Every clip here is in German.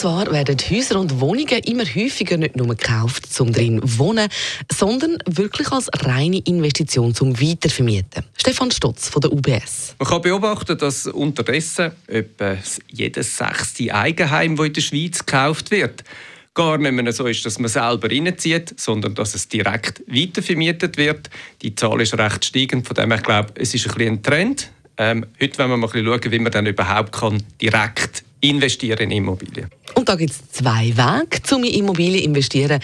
zwar werden Häuser und Wohnungen immer häufiger nicht nur gekauft, um drin zu wohnen, sondern wirklich als reine Investition zum Weitervermieten. Stefan Stotz von der UBS. Man kann beobachten, dass unterdessen etwa jedes sechste Eigenheim, das in der Schweiz gekauft wird, gar nicht mehr so ist, dass man selber reinzieht, sondern dass es direkt weitervermietet wird. Die Zahl ist recht steigend, von dem ich glaube, es ist ein, bisschen ein Trend. Ähm, heute wollen wir mal schauen, wie man dann überhaupt kann direkt investieren in Immobilien. Und da gibt es zwei Wege, um in Immobilien zu investieren.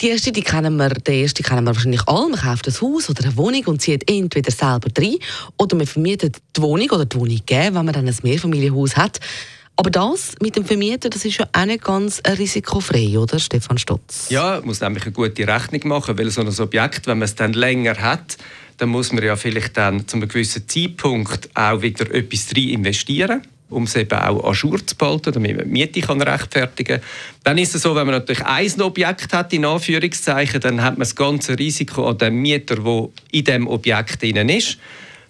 Die erste, die kennen wir, der erste kennen wir wahrscheinlich alle. Man kauft ein Haus oder eine Wohnung und zieht entweder selber rein oder man vermietet die Wohnung oder die Wohnung geben, wenn man dann ein Mehrfamilienhaus hat. Aber das mit dem Vermieter, das ist ja auch nicht ganz risikofrei, oder, Stefan Stotz? Ja, man muss nämlich eine gute Rechnung machen, weil so ein Objekt, wenn man es dann länger hat, dann muss man ja vielleicht dann zu einem gewissen Zeitpunkt auch wieder etwas rein investieren um es eben auch ajour zu behalten, damit man die Miete kann rechtfertigen kann. Dann ist es so, wenn man natürlich ein Objekt hat, in Anführungszeichen, dann hat man das ganze Risiko an dem Mieter, der in dem Objekt drin ist.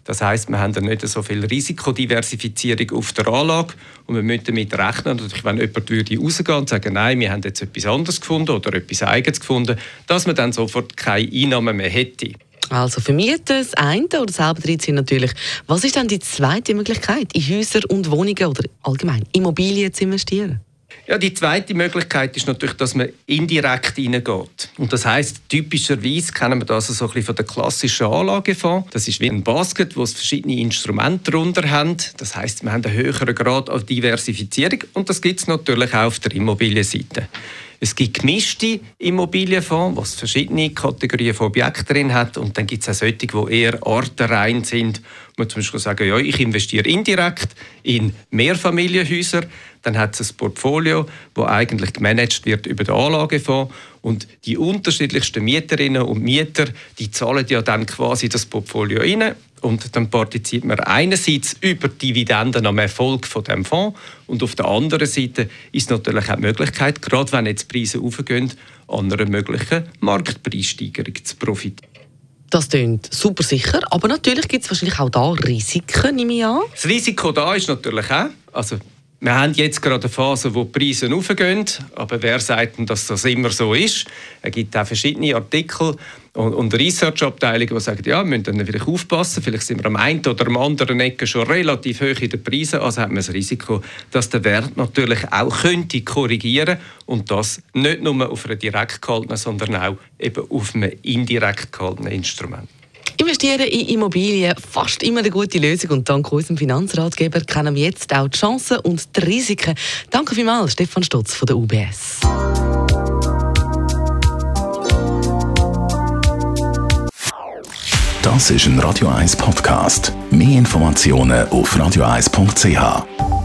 Das heißt, wir haben dann nicht so viel Risikodiversifizierung auf der Anlage und wir müssen damit rechnen, dass wenn jemand würde rausgehen und sagen, nein, wir haben jetzt etwas anderes gefunden oder etwas Eigenes gefunden, dass man dann sofort keine Einnahmen mehr hätte. Also vermieten das eine oder selber reinziehen natürlich. Was ist dann die zweite Möglichkeit, in Häuser und Wohnungen oder allgemein Immobilien zu investieren? Ja, die zweite Möglichkeit ist natürlich, dass man indirekt reingeht. Und das heißt, typischerweise kennen wir das so ein bisschen von der klassischen Anlagefonds. Das ist wie ein Basket, wo es verschiedene Instrumente darunter haben. Das heißt, wir haben einen höheren Grad an Diversifizierung und das gibt es natürlich auch auf der Immobilienseite. Es gibt gemischte Immobilienfonds, was verschiedene Kategorien von Objekten drin hat. Und dann gibt es auch solche, die eher artenrein sind. Man zum Beispiel sagen, ja, ich investiere indirekt in Mehrfamilienhäuser. Dann hat es ein Portfolio, das eigentlich gemanagt wird über den Anlagefonds. Und die unterschiedlichsten Mieterinnen und Mieter, die zahlen ja dann quasi das Portfolio rein und dann partizipiert man einerseits über Dividenden am Erfolg von dem Fonds und auf der anderen Seite ist natürlich auch die Möglichkeit, gerade wenn jetzt die Preise aufgehen, an einer möglichen Marktpreissteigerung zu profitieren. Das klingt super sicher, aber natürlich gibt es wahrscheinlich auch da Risiken, nehme ich an. Das Risiko da ist natürlich auch, also wir haben jetzt gerade eine Phase, wo die Preise aufgehen, aber wer sagt denn, dass das immer so ist? Es gibt auch verschiedene Artikel und, und Research-Abteilungen, die sagen, ja, wir müssen dann vielleicht aufpassen, vielleicht sind wir am einen oder am anderen Ecke schon relativ hoch in den Preisen, also hat man das Risiko, dass der Wert natürlich auch könnte korrigieren und das nicht nur auf einem direkt gehaltenen, sondern auch eben auf einem indirekt gehaltenen Instrument. Investieren in Immobilien fast immer eine gute Lösung und dank unserem Finanzratgeber kennen wir jetzt auch die Chancen und die Risiken. Danke vielmals, Stefan Stotz von der UBS. Das ist ein Radio 1 Podcast. Mehr Informationen auf radio1.ch.